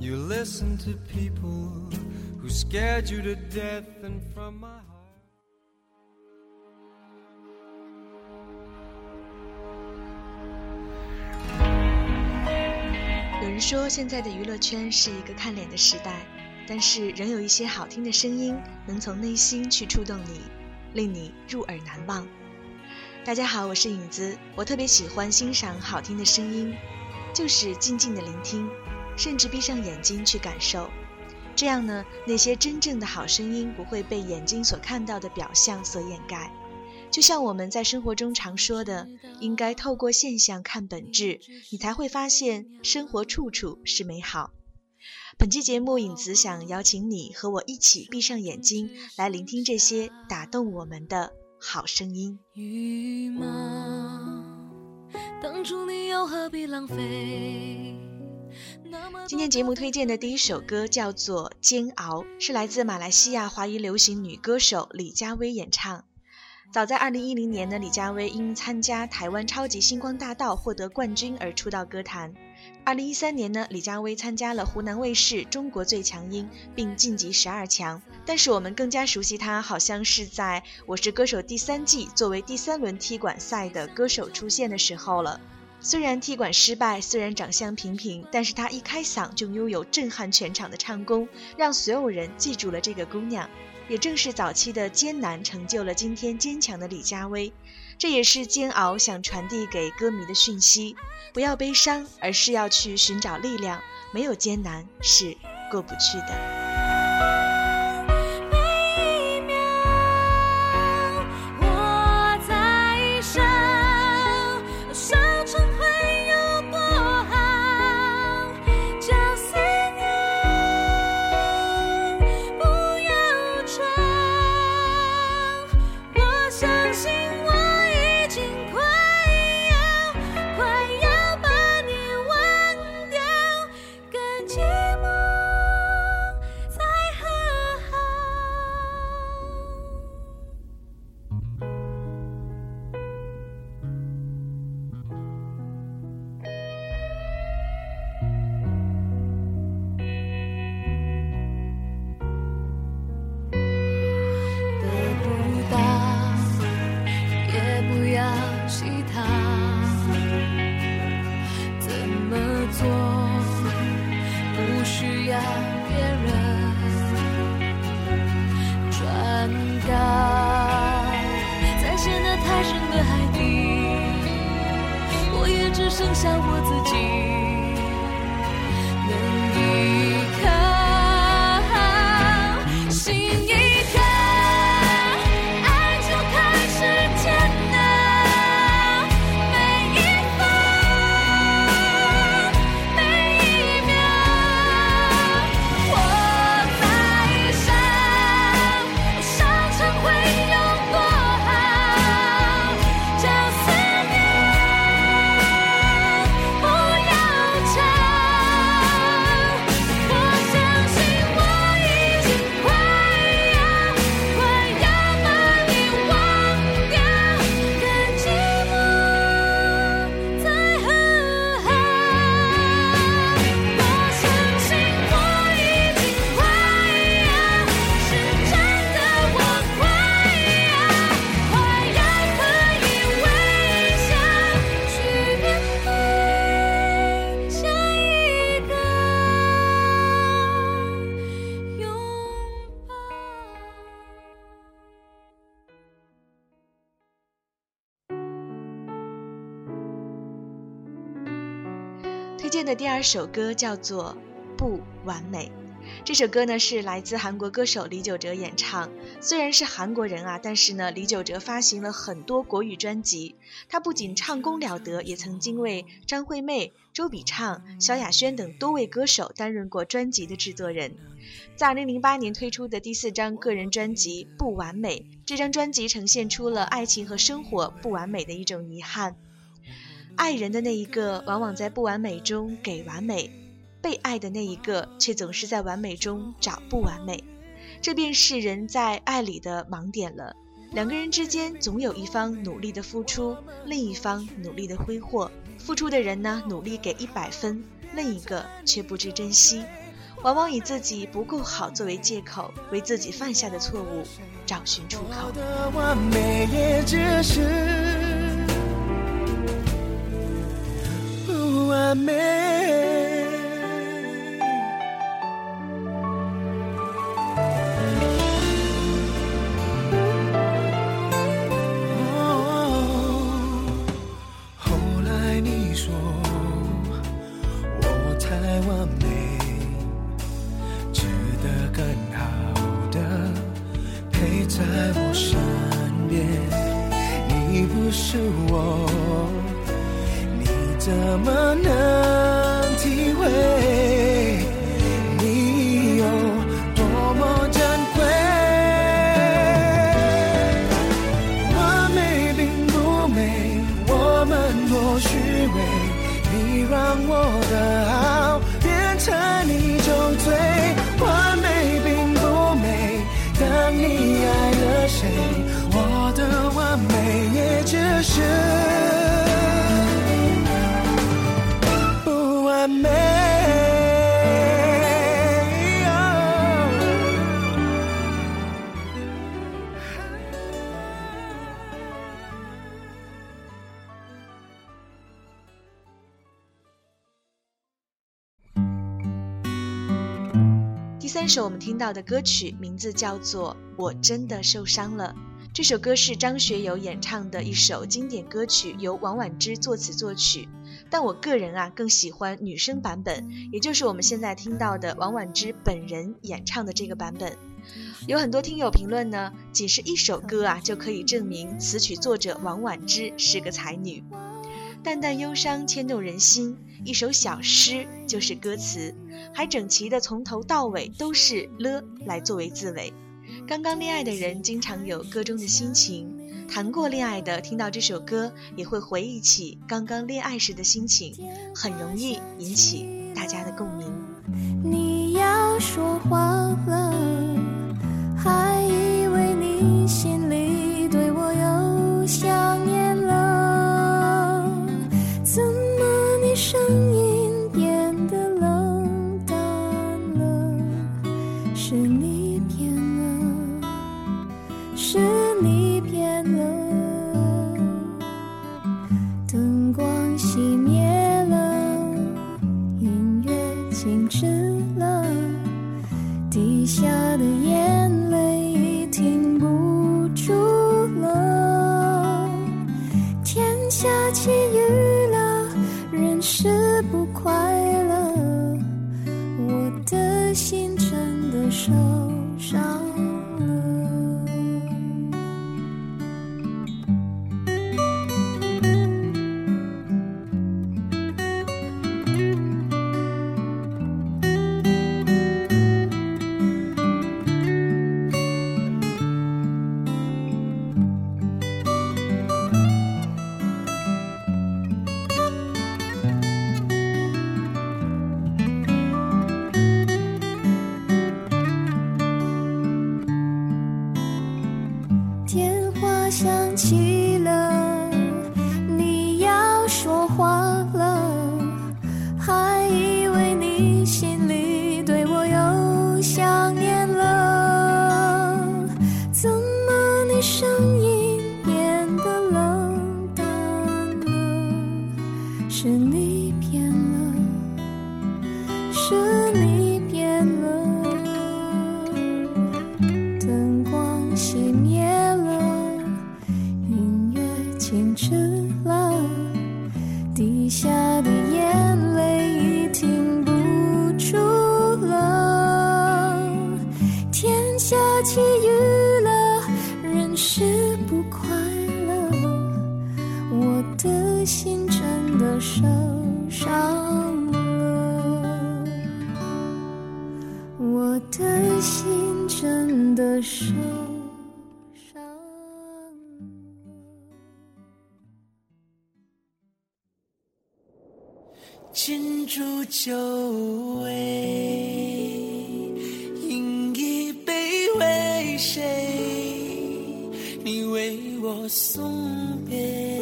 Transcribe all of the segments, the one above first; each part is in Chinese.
You listen to people who scared you to death and from my heart. 有人说现在的娱乐圈是一个看脸的时代但是仍有一些好听的声音能从内心去触动你令你入耳难忘。大家好我是影子我特别喜欢欣赏好听的声音就是静静的聆听。甚至闭上眼睛去感受。这样呢，那些真正的好声音不会被眼睛所看到的表象所掩盖。就像我们在生活中常说的，应该透过现象看本质，你才会发现生活处处是美好。本期节目，影子想邀请你和我一起闭上眼睛，来聆听这些打动我们的好声音。羽毛，当初你又何必浪费？今天节目推荐的第一首歌叫做《煎熬》，是来自马来西亚华语流行女歌手李佳薇演唱。早在二零一零年呢，李佳薇因参加台湾超级星光大道获得冠军而出道歌坛。二零一三年呢，李佳薇参加了湖南卫视《中国最强音》，并晋级十二强。但是我们更加熟悉她，好像是在《我是歌手》第三季作为第三轮踢馆赛的歌手出现的时候了。虽然踢馆失败，虽然长相平平，但是她一开嗓就拥有震撼全场的唱功，让所有人记住了这个姑娘。也正是早期的艰难，成就了今天坚强的李佳薇。这也是煎熬想传递给歌迷的讯息：不要悲伤，而是要去寻找力量。没有艰难是过不去的。的第二首歌叫做《不完美》。这首歌呢是来自韩国歌手李玖哲演唱。虽然是韩国人啊，但是呢，李玖哲发行了很多国语专辑。他不仅唱功了得，也曾经为张惠妹、周笔畅、萧亚轩等多位歌手担任过专辑的制作人。在2008年推出的第四张个人专辑《不完美》，这张专辑呈现出了爱情和生活不完美的一种遗憾。爱人的那一个，往往在不完美中给完美。被爱的那一个，却总是在完美中找不完美，这便是人在爱里的盲点了。两个人之间，总有一方努力的付出，另一方努力的挥霍。付出的人呢，努力给一百分，另一个却不知珍惜，往往以自己不够好作为借口，为自己犯下的错误找寻出口。amei. 我的好变成你就最完美并不美。当你爱了谁我的完美也只是这首我们听到的歌曲名字叫做《我真的受伤了》。这首歌是张学友演唱的一首经典歌曲，由王婉之作词作曲。但我个人啊更喜欢女生版本，也就是我们现在听到的王婉之本人演唱的这个版本。有很多听友评论呢，仅是一首歌啊就可以证明词曲作者王婉之是个才女。淡淡忧伤牵动人心，一首小诗就是歌词，还整齐的从头到尾都是了来作为字尾。刚刚恋爱的人经常有歌中的心情，谈过恋爱的听到这首歌也会回忆起刚刚恋爱时的心情，很容易引起大家的共鸣。你要说话了，还声音。心真的受伤。敬烛酒味，饮一杯为谁？你为我送别，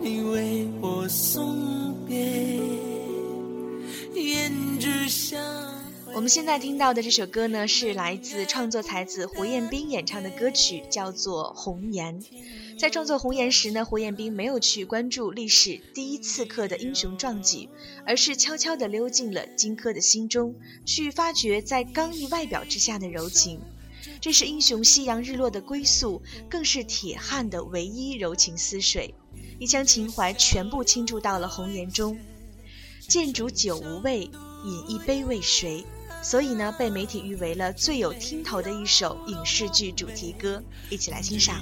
你为我送我们现在听到的这首歌呢，是来自创作才子胡彦斌演唱的歌曲，叫做《红颜》。在创作《红颜》时呢，胡彦斌没有去关注历史第一刺客的英雄壮举，而是悄悄地溜进了荆轲的心中，去发掘在刚毅外表之下的柔情。这是英雄夕阳日落的归宿，更是铁汉的唯一柔情似水，一腔情怀全部倾注到了《红颜》中。剑煮酒无味，饮一杯为谁？所以呢，被媒体誉为了最有听头的一首影视剧主题歌。一起来欣赏。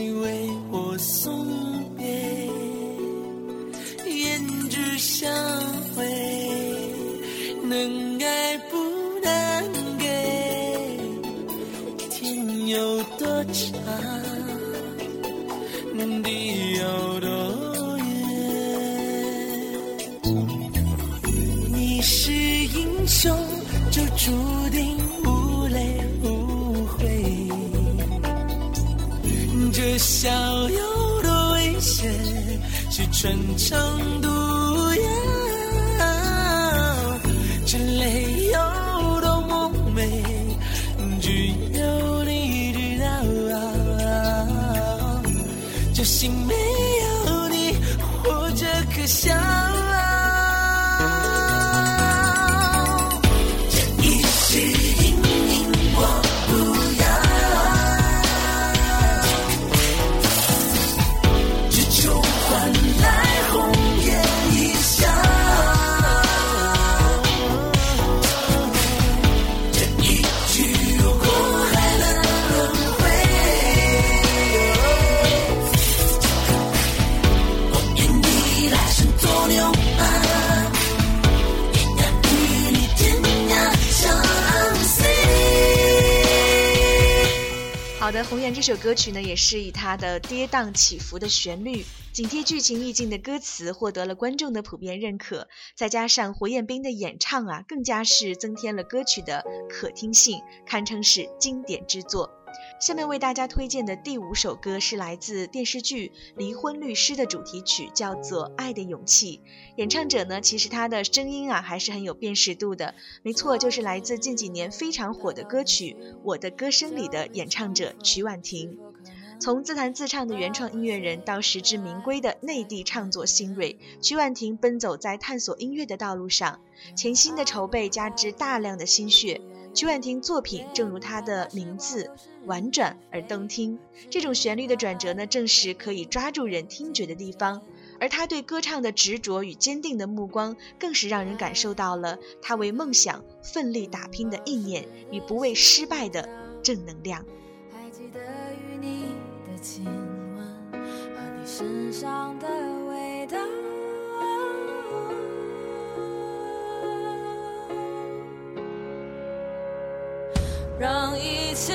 你为我送别，胭脂香味，能爱不能给，天有多长？笑有多危险是穿肠毒药，这泪有多么美，只有你知道。这心好的，《红颜》这首歌曲呢，也是以它的跌宕起伏的旋律、紧贴剧情意境的歌词，获得了观众的普遍认可。再加上胡彦斌的演唱啊，更加是增添了歌曲的可听性，堪称是经典之作。下面为大家推荐的第五首歌是来自电视剧《离婚律师》的主题曲，叫做《爱的勇气》。演唱者呢，其实他的声音啊还是很有辨识度的，没错，就是来自近几年非常火的歌曲《我的歌声里》的演唱者曲婉婷。从自弹自唱的原创音乐人到实至名归的内地唱作新锐，曲婉婷奔走在探索音乐的道路上，潜心的筹备加之大量的心血。曲婉婷作品正如她的名字，婉转而动听。这种旋律的转折呢，正是可以抓住人听觉的地方。而她对歌唱的执着与坚定的目光，更是让人感受到了她为梦想奋力打拼的意念与不畏失败的正能量。亲吻和你身上的味道。让一切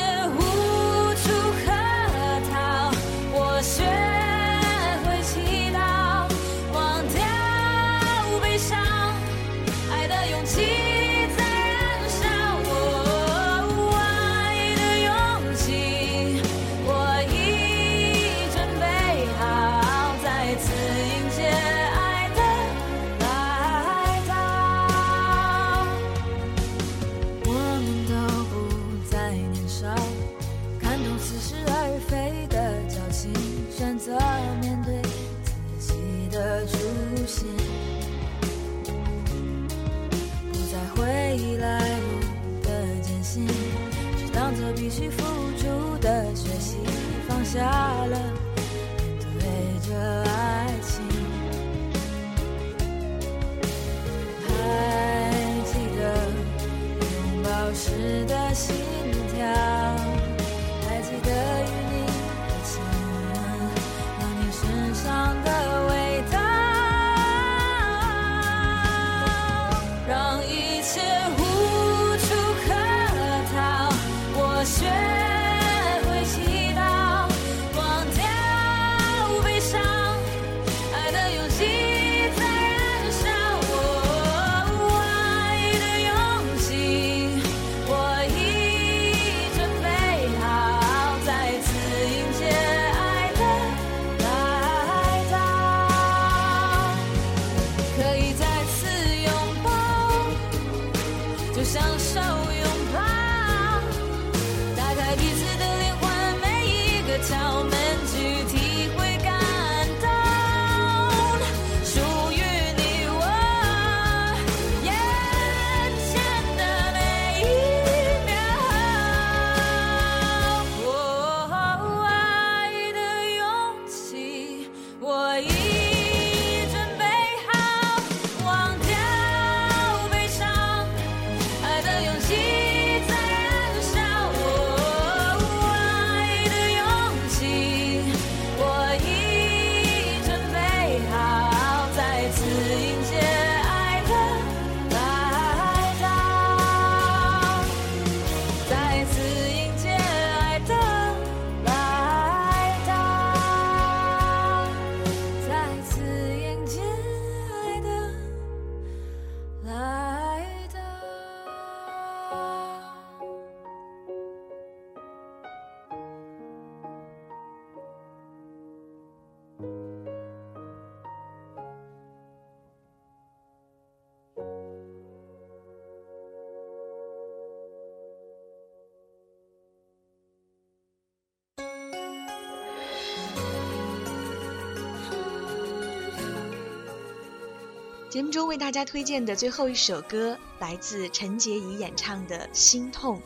节目中为大家推荐的最后一首歌，来自陈洁仪演唱的《心痛》。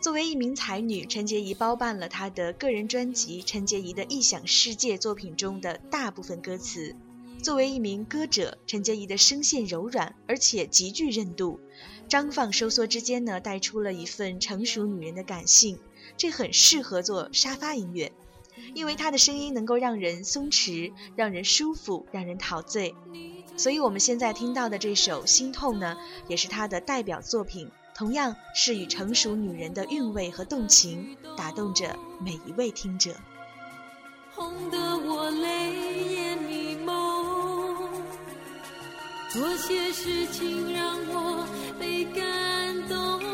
作为一名才女，陈洁仪包办了她的个人专辑《陈洁仪的异想世界》作品中的大部分歌词。作为一名歌者，陈洁仪的声线柔软，而且极具韧度，张放收缩之间呢，带出了一份成熟女人的感性，这很适合做沙发音乐。因为她的声音能够让人松弛，让人舒服，让人陶醉。所以我们现在听到的这首《心痛》呢，也是她的代表作品，同样是以成熟女人的韵味和动情打动着每一位听者。红得我泪眼迷蒙，多些事情让我被感动。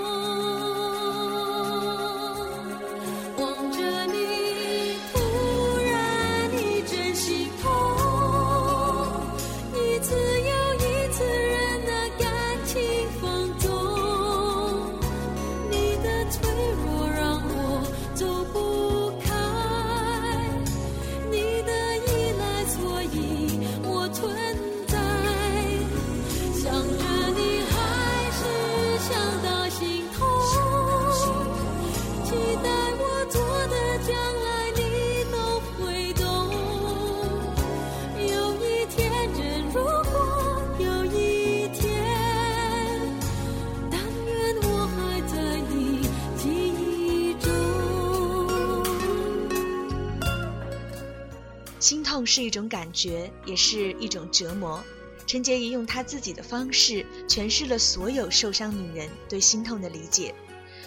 痛是一种感觉，也是一种折磨。陈洁仪用她自己的方式诠释了所有受伤女人对心痛的理解。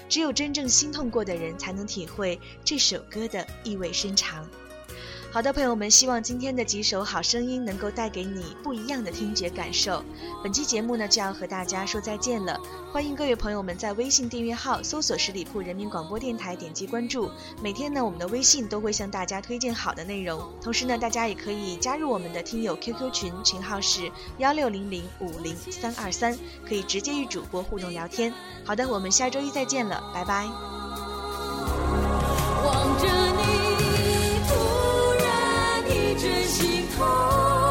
只有真正心痛过的人，才能体会这首歌的意味深长。好的，朋友们，希望今天的几首好声音能够带给你不一样的听觉感受。本期节目呢就要和大家说再见了，欢迎各位朋友们在微信订阅号搜索十里铺人民广播电台，点击关注。每天呢，我们的微信都会向大家推荐好的内容，同时呢，大家也可以加入我们的听友 QQ 群，群号是幺六零零五零三二三，可以直接与主播互动聊天。好的，我们下周一再见了，拜拜。真心痛。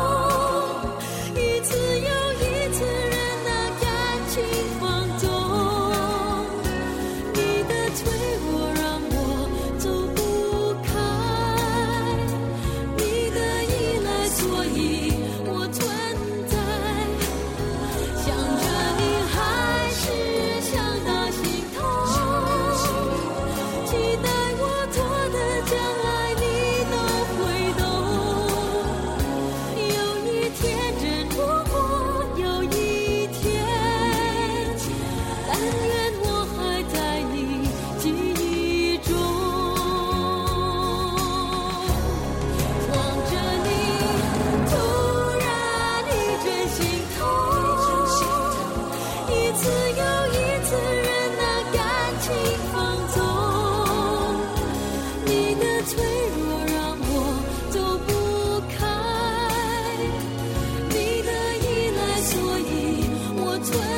That's what